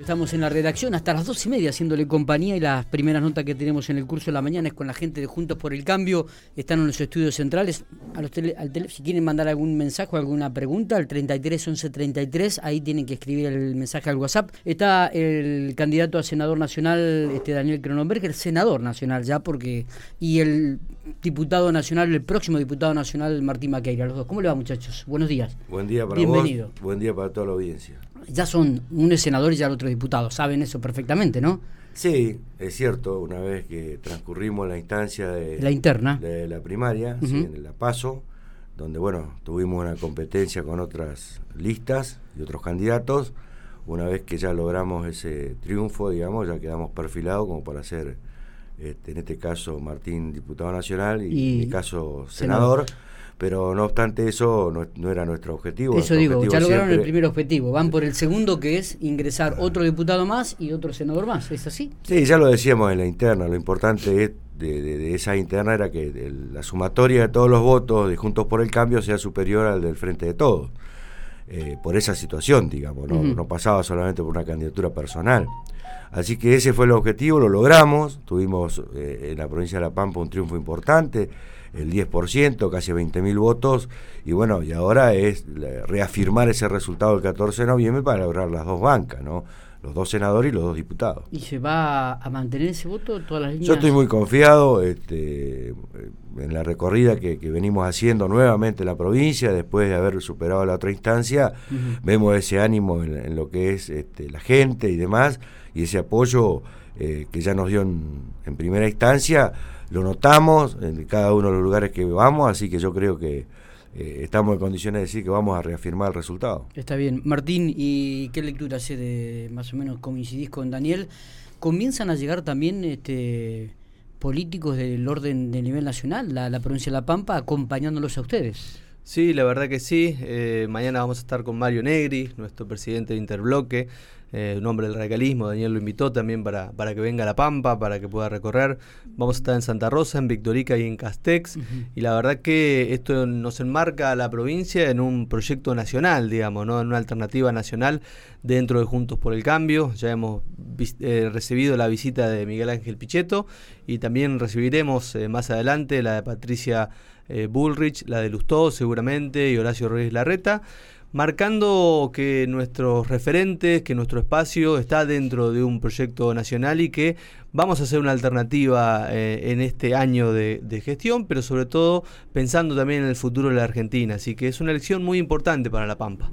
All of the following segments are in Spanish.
Estamos en la redacción hasta las dos y media haciéndole compañía y las primeras notas que tenemos en el curso de la mañana es con la gente de Juntos por el Cambio. Están en los estudios centrales. A los si quieren mandar algún mensaje o alguna pregunta, al 33 11 33, ahí tienen que escribir el mensaje al WhatsApp. Está el candidato a senador nacional, este Daniel Cronenberg, senador nacional ya, porque. y el diputado nacional, el próximo diputado nacional, Martín Maqueira. Los dos. ¿Cómo le va, muchachos? Buenos días. Buen día para Bienvenido. Buen día para toda la audiencia ya son un senador y ya el otro diputado, saben eso perfectamente, ¿no? Sí, es cierto, una vez que transcurrimos la instancia de la interna, de la primaria, en la PASO, donde bueno, tuvimos una competencia con otras listas y otros candidatos, una vez que ya logramos ese triunfo, digamos, ya quedamos perfilados como para ser, este, en este caso, Martín, diputado nacional, y, en mi caso, senador pero no obstante eso no, era nuestro objetivo. Eso digo, ya lograron el primer objetivo, van por el segundo que es ingresar otro diputado más y otro senador más, ¿es así? Sí, ya lo decíamos en la interna, lo importante es de, esa interna era que la sumatoria de todos los votos de Juntos por el Cambio sea superior al del Frente de Todos. Eh, por esa situación, digamos, ¿no? no pasaba solamente por una candidatura personal. Así que ese fue el objetivo, lo logramos, tuvimos eh, en la provincia de La Pampa un triunfo importante, el 10%, casi 20.000 votos, y bueno, y ahora es reafirmar ese resultado el 14 de noviembre para lograr las dos bancas, ¿no? Los dos senadores y los dos diputados. ¿Y se va a mantener ese voto todas las líneas? Yo estoy muy confiado este, en la recorrida que, venimos haciendo nuevamente en la provincia, después de haber superado la otra instancia, vemos ese ánimo en, lo que es este, la gente y demás, y ese apoyo eh, que ya nos dio en primera instancia lo notamos en cada uno de los lugares que vamos, así que yo creo que eh, estamos en condiciones de decir que vamos a reafirmar el resultado. Está bien. Martín, ¿y qué lectura hace de más o menos coincidís con Daniel? ¿Comienzan a llegar también este políticos del orden de nivel nacional, la, la provincia de La Pampa, acompañándolos a ustedes? Sí, la verdad que sí. Eh, mañana vamos a estar con Mario Negri, nuestro presidente de Interbloque, eh, un hombre del radicalismo. Daniel lo invitó también para, para que venga a La Pampa, para que pueda recorrer. Vamos a estar en Santa Rosa, en Victorica y en Castex. Y la verdad que esto nos enmarca a la provincia en un proyecto nacional, digamos, ¿no? en una alternativa nacional dentro de Juntos por el Cambio. Ya hemos eh, recibido la visita de Miguel Ángel Pichetto y también recibiremos más adelante la de Patricia eh, Bullrich, la de Lustó seguramente y Horacio Ruiz Larreta, marcando que nuestros referentes, que nuestro espacio está dentro de un proyecto nacional y que vamos a hacer una alternativa eh, en este año de, gestión, pero sobre todo pensando también en el futuro de la Argentina. Así que es una elección muy importante para La Pampa.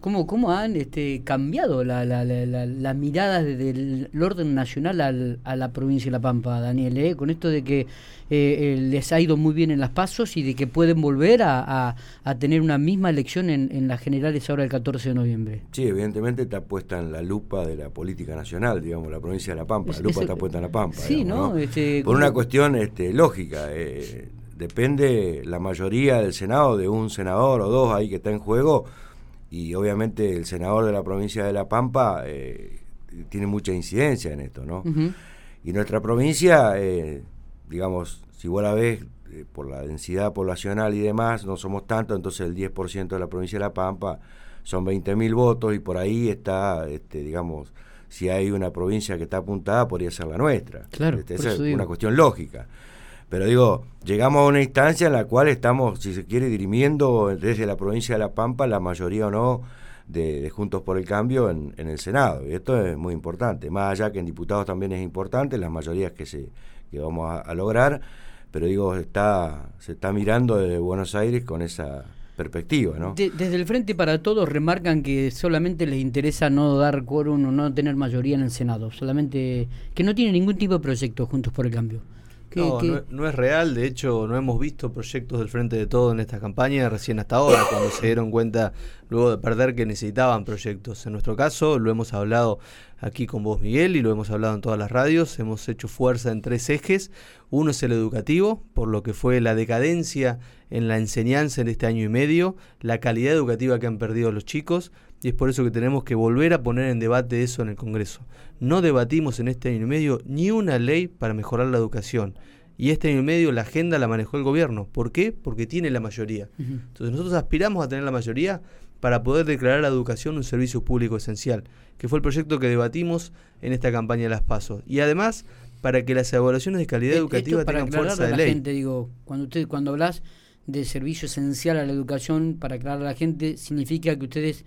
¿cómo, ¿Cómo han este, cambiado la, la, la, mirada desde el orden nacional a la provincia de La Pampa, Daniel? Eh? Con esto de que eh, les ha ido muy bien en las pasos y de que pueden volver a, tener una misma elección en, en, las generales ahora el 14 de noviembre. Sí, evidentemente está puesta en la lupa de la política nacional, digamos, la provincia de La Pampa. La lupa está puesta en La Pampa. Sí, ¿no? Este, Por una cuestión este, lógica. Eh, depende la mayoría del Senado de un senador o dos ahí que está en juego y obviamente el senador de la provincia de La Pampa eh, tiene mucha incidencia en esto, ¿no? Y nuestra provincia, eh, digamos, si vos la ves por la densidad poblacional y demás, no somos tanto, entonces el 10% de la provincia de La Pampa son 20.000 votos y por ahí está, este, digamos, si hay una provincia que está apuntada, podría ser la nuestra. Claro, este, esa es una cuestión lógica. Pero digo, llegamos a una instancia en la cual estamos, si se quiere, dirimiendo desde la provincia de La Pampa la mayoría o no de, Juntos por el Cambio en, el Senado. Y esto es muy importante. Más allá que en diputados también es importante, las mayorías que, se, que vamos a, a lograr. Pero digo, está, se está mirando desde Buenos Aires con esa perspectiva. ¿no? desde el Frente para Todos remarcan que solamente les interesa no dar quórum o no tener mayoría en el Senado, solamente que no tiene ningún tipo de proyecto Juntos por el Cambio. No, no, es real, de hecho no hemos visto proyectos del Frente de Todo en esta campaña recién hasta ahora, cuando se dieron cuenta luego de perder que necesitaban proyectos. En nuestro caso lo hemos hablado aquí con vos Miguel y lo hemos hablado en todas las radios, hemos hecho fuerza en tres ejes. Uno es el educativo, por lo que fue la decadencia en la enseñanza en este año y medio, la calidad educativa que han perdido los chicos, y es por eso que tenemos que volver a poner en debate eso en el Congreso. No debatimos en este año y medio ni una ley para mejorar la educación. Y este año y medio la agenda la manejó el gobierno. ¿Por qué? Porque tiene la mayoría. Entonces nosotros aspiramos a tener la mayoría, para poder declarar la educación un servicio público esencial, que fue el proyecto que debatimos en esta campaña de las PASO. Y además, para que las evaluaciones de calidad e-, educativa tengan fuerza de ley. Gente, digo, cuando usted cuando hablas de servicio esencial a la educación, para aclarar a la gente, significa que ustedes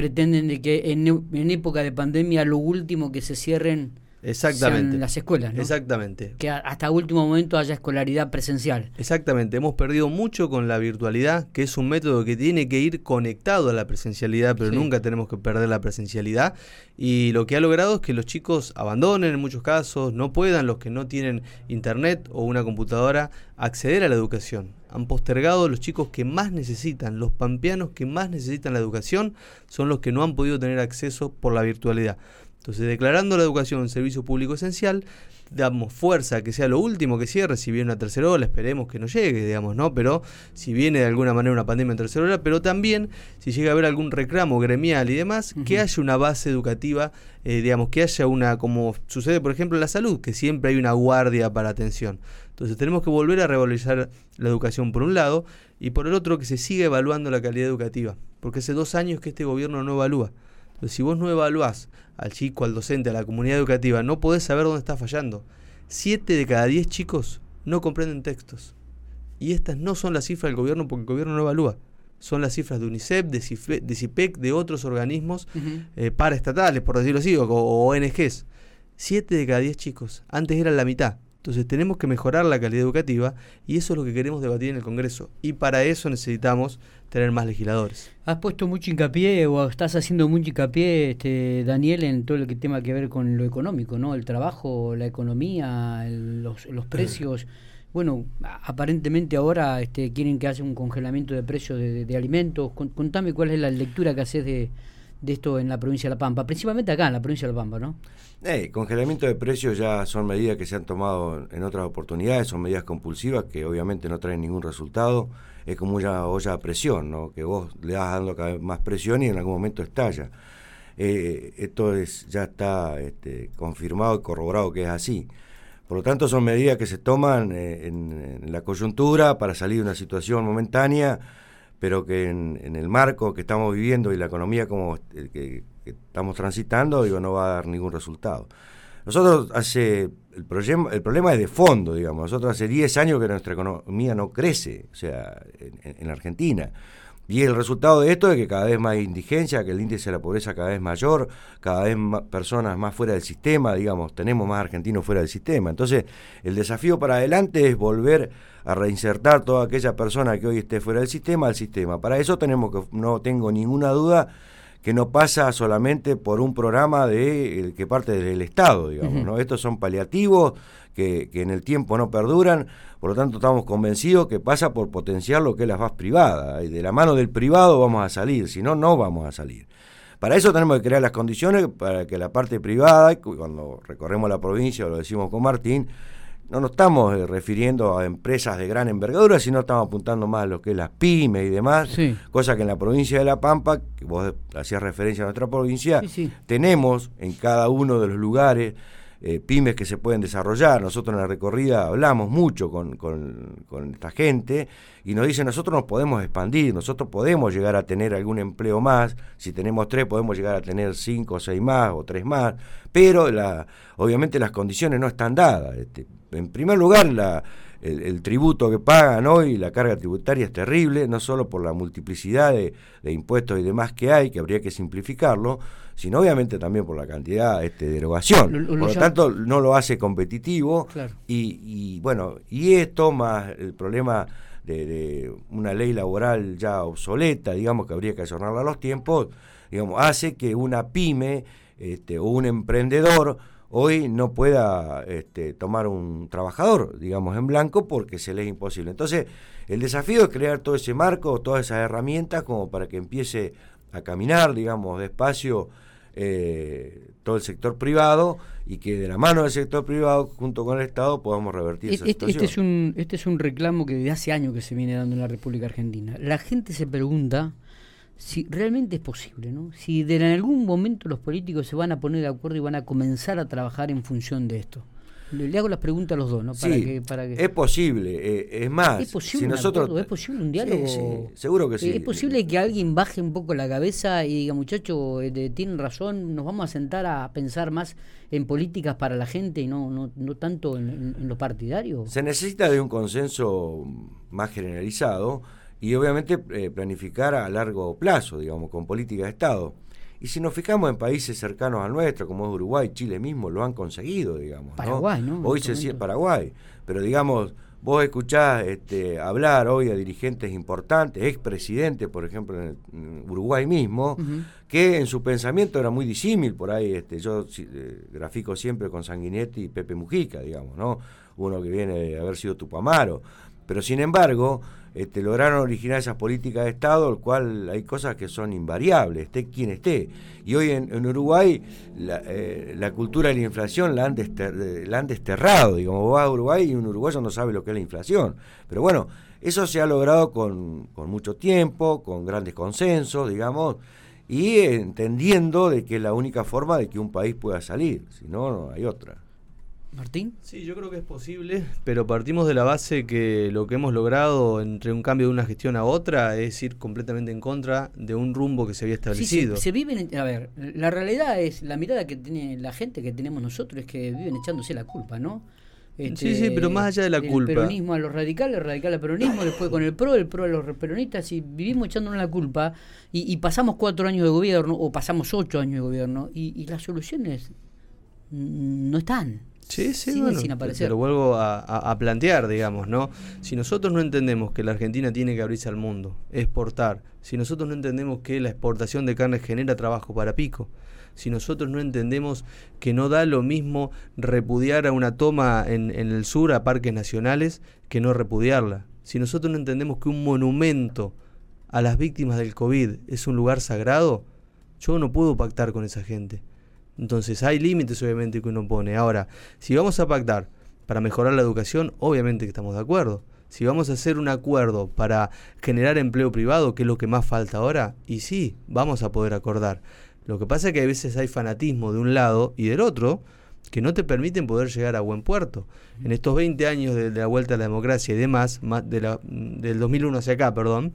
pretenden de que en, en época de pandemia lo último que se cierren Exactamente. las escuelas, ¿no? Exactamente. Que hasta último momento haya escolaridad presencial. Exactamente. Hemos perdido mucho con la virtualidad, que es un método que tiene que ir conectado a la presencialidad, pero nunca tenemos que perder la presencialidad. Y lo que ha logrado es que los chicos abandonen en muchos casos, no puedan, los que no tienen internet o una computadora, acceder a la educación. Han postergado los chicos que más necesitan, los pampeanos que más necesitan la educación, son los que no han podido tener acceso por la virtualidad. Entonces, declarando la educación un servicio público esencial, damos fuerza que sea lo último que cierre, si viene una tercera ola, esperemos que no llegue, digamos, ¿no? Pero si viene de alguna manera una pandemia en tercera ola, pero también si llega a haber algún reclamo gremial y demás, que haya una base educativa, eh, digamos, que haya una, como sucede por ejemplo en la salud, que siempre hay una guardia para atención. Entonces tenemos que volver a revalorizar la educación por un lado y por el otro que se siga evaluando la calidad educativa, porque hace dos años que este gobierno no evalúa. Entonces, si vos no evaluás al chico, al docente, a la comunidad educativa, no podés saber dónde está fallando. Siete de cada diez chicos no comprenden textos. Y estas no son las cifras del gobierno porque el gobierno no evalúa. Son las cifras de UNICEF, de, CIPEC, de otros organismos eh, paraestatales, por decirlo así, o, o ONGs. Siete de cada diez chicos. Antes eran la mitad. Entonces tenemos que mejorar la calidad educativa y eso es lo que queremos debatir en el Congreso. Y para eso necesitamos tener más legisladores. Has puesto mucho hincapié o estás haciendo mucho hincapié, este, Daniel, en todo lo que tema que ver con lo económico, ¿no? El trabajo, la economía, los, precios. Bueno, aparentemente ahora este, quieren que haya un congelamiento de precios de, alimentos. Contame cuál es la lectura que haces de, de esto en la provincia de La Pampa, principalmente acá en la provincia de La Pampa, ¿no? Eh, congelamiento de precios ya son medidas que se han tomado en otras oportunidades, son medidas compulsivas que obviamente no traen ningún resultado. Es como una olla a presión, ¿no? que vos le das dando cada vez más presión y en algún momento estalla. Eh, esto es, ya está este, confirmado y corroborado que es así. Por lo tanto, son medidas que se toman eh, en, la coyuntura para salir de una situación momentánea pero que en, el marco que estamos viviendo y la economía como eh, que, estamos transitando, digo, no va a dar ningún resultado. Nosotros hace, el, problema, el problema es de fondo, digamos, nosotros hace 10 años que nuestra economía no crece, o sea, en, la Argentina. Y el resultado de esto es que cada vez más indigencia, que el índice de la pobreza cada vez mayor, cada vez más personas más fuera del sistema, digamos, tenemos más argentinos fuera del sistema. Entonces, el desafío para adelante es volver a reinsertar toda aquella persona que hoy esté fuera del sistema al sistema. Para eso tenemos que, no tengo ninguna duda, que no pasa solamente por un programa de que parte del Estado, digamos, ¿no? Estos son paliativos que, que, en el tiempo no perduran, por lo tanto estamos convencidos que pasa por potenciar lo que es la faz privada, y de la mano del privado vamos a salir, si no, no vamos a salir. Para eso tenemos que crear las condiciones para que la parte privada, cuando recorremos la provincia, lo decimos con Martín, no nos estamos eh, refiriendo a empresas de gran envergadura, sino estamos apuntando más a lo que es las pymes y demás, cosa que en la provincia de La Pampa, que vos hacías referencia a nuestra provincia, tenemos en cada uno de los lugares eh, pymes que se pueden desarrollar. Nosotros en la recorrida hablamos mucho con, con, esta gente y nos dicen, nosotros nos podemos expandir, nosotros podemos llegar a tener algún empleo más, si tenemos tres podemos llegar a tener cinco o seis más o tres más, pero la, obviamente las condiciones no están dadas. Este, en primer lugar, la, el, tributo que pagan hoy, la carga tributaria es terrible, no solo por la multiplicidad de, impuestos y demás que hay, que habría que simplificarlo, sino obviamente también por la cantidad este, de derogación. por lo tanto, no lo hace competitivo. Y, bueno, y esto más el problema de, una ley laboral ya obsoleta, digamos que habría que ayornarla a los tiempos, digamos, hace que una pyme este, o un emprendedor hoy no pueda este, tomar un trabajador, digamos, en blanco porque se le es imposible. Entonces, el desafío es crear todo ese marco, todas esas herramientas como para que empiece a caminar, digamos, despacio eh, todo el sector privado y que de la mano del sector privado junto con el Estado podamos revertir esa este, Este es, un, este es un reclamo que desde hace años que se viene dando en la República Argentina. La gente se pregunta si realmente es posible, ¿no? Si de en algún momento los políticos se van a poner de acuerdo y van a comenzar a trabajar en función de esto. Le, hago las preguntas a los dos, ¿no? Para que, para que... es posible, eh, es más, ¿Es posible, si nosotros... ¿Es posible un diálogo? seguro que sí. ¿Es posible que alguien baje un poco la cabeza y diga, muchacho, eh, tienen razón, nos vamos a sentar a pensar más en políticas para la gente y no, no, no tanto en, en lo partidario? Se necesita de un consenso más generalizado y obviamente eh, planificar a largo plazo, digamos, con política de Estado. Y si nos fijamos en países cercanos al nuestro, como es Uruguay, Chile mismo, lo han conseguido, digamos. Paraguay, ¿no? Hoy se siente Paraguay, pero digamos, vos escuchás este, hablar hoy a dirigentes importantes, expresidentes, por ejemplo, en, Uruguay mismo, que en su pensamiento era muy disímil, por ahí este, yo eh, grafico siempre con Sanguinetti y Pepe Mujica, digamos, ¿no? Uno que viene de haber sido Tupamaro. Pero sin embargo, este, lograron originar esas políticas de Estado, el cual hay cosas que son invariables, esté quien esté. Y hoy en, Uruguay eh, la, cultura de la inflación la han, la han desterrado. Digamos, vos vas a Uruguay y un uruguayo no sabe lo que es la inflación. Pero bueno, eso se ha logrado con, con mucho tiempo, con grandes consensos, digamos, y entendiendo de que es la única forma de que un país pueda salir, si no, no hay otra. Martín. Sí, yo creo que es posible, pero partimos de la base que lo que hemos logrado entre un cambio de una gestión a otra es ir completamente en contra de un rumbo que se había establecido. se, viven, a ver, la realidad es, la mirada que tiene la gente que tenemos nosotros es que viven echándose la culpa, ¿no? sí, sí, pero más allá de la culpa. El peronismo a los radicales, radical al peronismo, después con el PRO, el PRO a los peronistas, y vivimos echándonos la culpa, y, pasamos cuatro años de gobierno, o pasamos ocho años de gobierno, y, y las soluciones no están. Sí, sí, bueno, Te lo vuelvo a, plantear, digamos, ¿no? Si nosotros no entendemos que la Argentina tiene que abrirse al mundo, exportar, si nosotros no entendemos que la exportación de carne genera trabajo para pico, si nosotros no entendemos que no da lo mismo repudiar a una toma en, en el sur a parques nacionales que no repudiarla, si nosotros no entendemos que un monumento a las víctimas del COVID es un lugar sagrado, yo no puedo pactar con esa gente. Entonces hay límites obviamente que uno pone. Ahora, si vamos a pactar para mejorar la educación, obviamente que estamos de acuerdo. Si vamos a hacer un acuerdo para generar empleo privado, que es lo que más falta ahora, y sí, vamos a poder acordar. Lo que pasa es que a veces hay fanatismo de un lado y del otro que no te permiten poder llegar a buen puerto. En estos 20 años de, la vuelta a la democracia y demás, más de la, del 2001 hacia acá, perdón,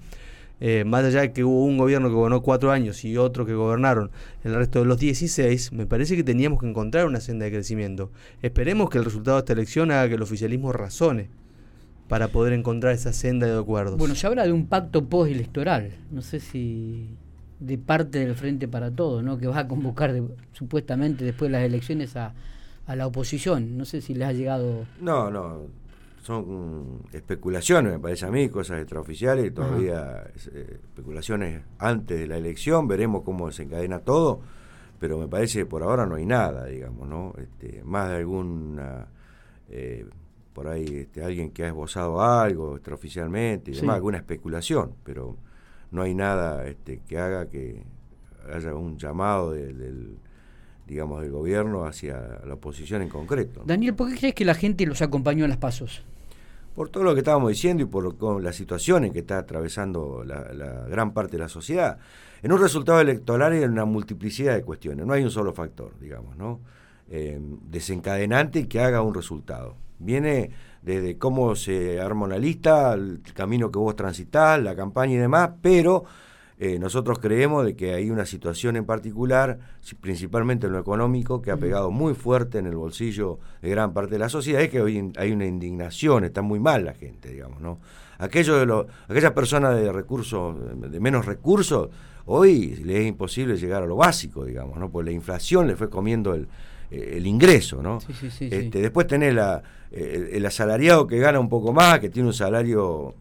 eh, más allá de que hubo un gobierno que gobernó cuatro años y otro que gobernaron el resto de los 16, me parece que teníamos que encontrar una senda de crecimiento. Esperemos que el resultado de esta elección haga que el oficialismo razone para poder encontrar esa senda de acuerdos. Bueno, se habla de un pacto postelectoral, no sé si de parte del Frente para Todos, ¿no? que va a convocar supuestamente después de las elecciones a, a la oposición. No sé si les ha llegado... No, no son especulaciones, me parece a mí, cosas extraoficiales, todavía eh, especulaciones antes de la elección, veremos cómo se encadena todo, pero me parece que por ahora no hay nada, digamos, ¿no? Este, más de alguna, eh, por ahí, este, alguien que ha esbozado algo extraoficialmente y demás, alguna especulación, pero no hay nada este, que haga que haya un llamado del digamos, del gobierno hacia la oposición en concreto. Daniel, ¿por qué crees que la gente los acompañó en las pasos? Por todo lo que estábamos diciendo y por con la situación que está atravesando la, gran parte de la sociedad. En un resultado electoral hay una multiplicidad de cuestiones, no hay un solo factor, digamos, ¿no? Eh, desencadenante que haga un resultado. Viene desde cómo se arma una lista, el camino que vos transitás, la campaña y demás, pero eh, nosotros creemos de que hay una situación en particular, principalmente en lo económico, que ha pegado muy fuerte en el bolsillo de gran parte de la sociedad, es que hoy hay una indignación, está muy mal la gente, digamos, ¿no? Aquellos de los, aquellas personas de recursos, de menos recursos, hoy les es imposible llegar a lo básico, digamos, ¿no? Porque la inflación le fue comiendo el, el ingreso, ¿no? este, Después tenés la, eh, el asalariado que gana un poco más, que tiene un salario,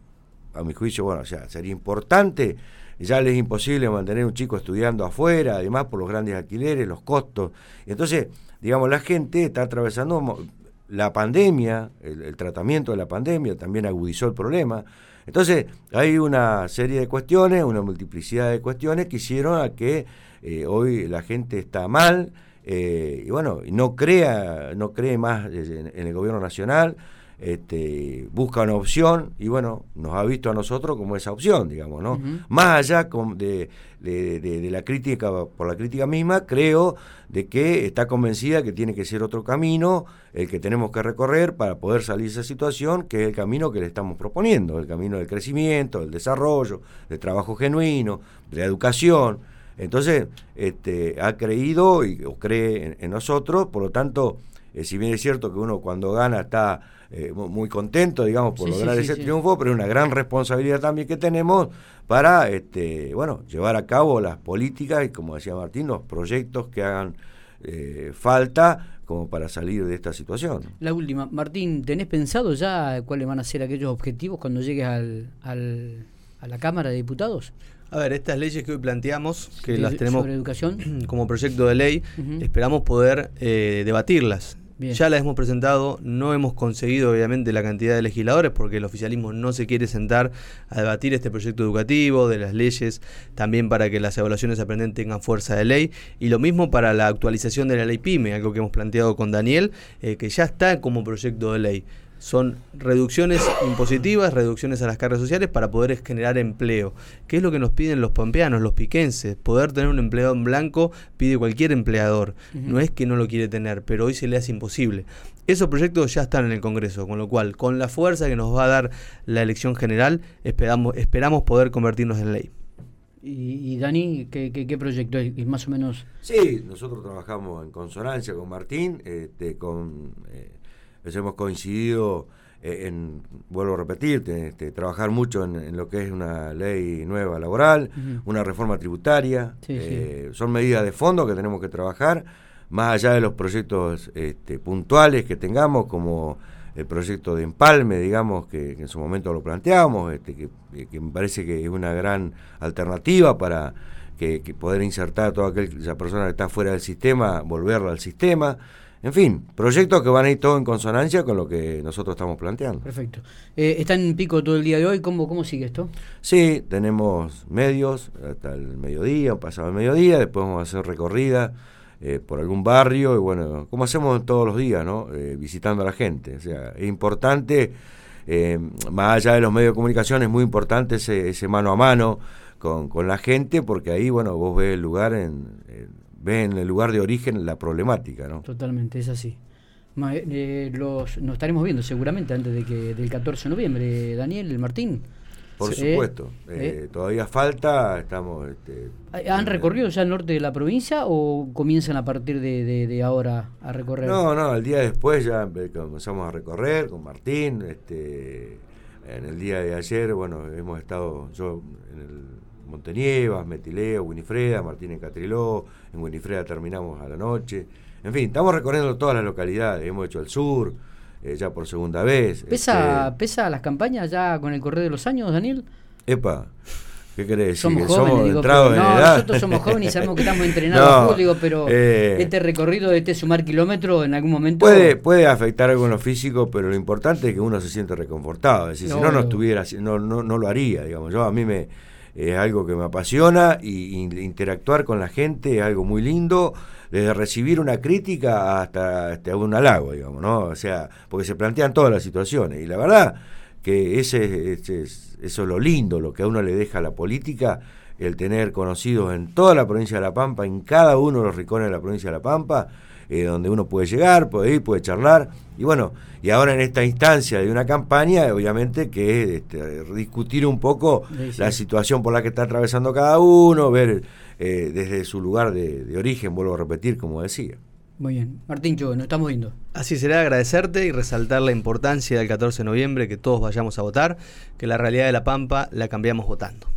a mi juicio, bueno, o sea, sería importante ya les es imposible mantener un chico estudiando afuera, además por los grandes alquileres, los costos. Entonces, digamos, la gente está atravesando la pandemia, el, tratamiento de la pandemia también agudizó el problema. Entonces, hay una serie de cuestiones, una multiplicidad de cuestiones que hicieron a que eh, hoy la gente está mal eh, y bueno, no crea, no cree más en, el gobierno nacional. Este, busca una opción y bueno, nos ha visto a nosotros como esa opción, digamos, ¿no? Más allá de, de, la crítica, por la crítica misma, creo de que está convencida que tiene que ser otro camino el que tenemos que recorrer para poder salir de esa situación, que es el camino que le estamos proponiendo, el camino del crecimiento, del desarrollo, del trabajo genuino, de la educación. Entonces, este, ha creído y, o cree en, nosotros, por lo tanto, eh, si bien es cierto que uno cuando gana está eh, muy contento, digamos, por lograr ese triunfo, pero una gran responsabilidad también que tenemos para, este, bueno, llevar a cabo las políticas y, como decía Martín, los proyectos que hagan eh, falta como para salir de esta situación. La última, Martín, ¿tenés pensado ya cuáles van a ser aquellos objetivos cuando llegues al, al, a la Cámara de Diputados? A ver, estas leyes que hoy planteamos, que las tenemos como proyecto de ley, esperamos poder eh, debatirlas ya la hemos presentado, no hemos conseguido obviamente la cantidad de legisladores porque el oficialismo no se quiere sentar a debatir este proyecto educativo, de las leyes, también para que las evaluaciones aprenden tengan fuerza de ley. Y lo mismo para la actualización de la ley PYME, algo que hemos planteado con Daniel, eh, que ya está como proyecto de ley son reducciones impositivas, reducciones a las cargas sociales para poder generar empleo. ¿Qué es lo que nos piden los pampeanos, los piquenses? Poder tener un empleado en blanco pide cualquier empleador. No es que no lo quiere tener, pero hoy se le hace imposible. Esos proyectos ya están en el Congreso, con lo cual, con la fuerza que nos va a dar la elección general, esperamos, esperamos poder convertirnos en ley. Y, Dani, ¿qué, proyecto es? Más o menos. Sí, nosotros trabajamos en consonancia con Martín, este, con eh, hemos coincidido eh, en, vuelvo a repetir, este, trabajar mucho en, lo que es una ley nueva laboral, una reforma tributaria. Eh, son medidas de fondo que tenemos que trabajar, más allá de los proyectos este, puntuales que tengamos, como el proyecto de empalme, digamos, que, en su momento lo planteamos, este, que, me parece que es una gran alternativa para que, poder insertar a toda aquella persona que está fuera del sistema, volverla al sistema. En fin, proyectos que van a ir todo en consonancia con lo que nosotros estamos planteando. Perfecto. Eh, ¿Está en pico todo el día de hoy? ¿Cómo, ¿Cómo sigue esto? Sí, tenemos medios hasta el mediodía, pasado el mediodía, después vamos a hacer recorrida eh, por algún barrio y bueno, como hacemos todos los días, ¿no? Eh, visitando a la gente. O sea, es importante, más allá de los medios de comunicación, es muy importante ese, ese mano a mano con, con, la gente porque ahí, bueno, vos ves el lugar en ve en el lugar de origen la problemática, ¿no? Totalmente, es así. Eh, los, nos estaremos viendo seguramente antes de que del 14 de noviembre, Daniel, el Martín. Por supuesto, eh, eh, todavía falta, estamos... Este, ¿Han recorrido ya el norte de la provincia o comienzan a partir de, ahora a recorrer? No, no, el día después ya comenzamos a recorrer con Martín, este, en el día de ayer, bueno, hemos estado yo en el Montenievas, Metileo, Winifreda, Martínez Catriló, en Winifreda terminamos a la noche. En fin, estamos recorriendo todas las localidades, hemos hecho el sur, eh, ya por segunda vez. ¿Pesa, este, ¿Pesa las campañas ya con el correr de los años, Daniel? Epa, ¿Qué querés somos decir? Jóvenes, somos entrados no, nosotros somos jóvenes y sabemos que estamos entrenados no, pero eh, este recorrido, este sumar kilómetros, en algún momento... Puede, puede afectar algo en lo físico, pero lo importante es que uno se siente reconfortado. Es decir, si no, no estuviera, no, no, no lo haría, digamos. Yo a mí me es algo que me apasiona y, interactuar con la gente es algo muy lindo, desde recibir una crítica hasta, hasta un halago, digamos, ¿no? O sea, porque se plantean todas las situaciones y la verdad que ese, ese, eso es lo lindo, lo que a uno le deja la política, el tener conocidos en toda la provincia de La Pampa, en cada uno de los rincones de la provincia de La Pampa, eh, donde uno puede llegar, puede ir, puede charlar. Y bueno, y ahora en esta instancia de una campaña, obviamente que es este, discutir un poco la situación por la que está atravesando cada uno, ver eh, desde su lugar de, origen, vuelvo a repetir, como decía. Muy bien. Martín nos estamos viendo. Así será agradecerte y resaltar la importancia del 14 de noviembre, que todos vayamos a votar, que la realidad de La Pampa la cambiamos votando.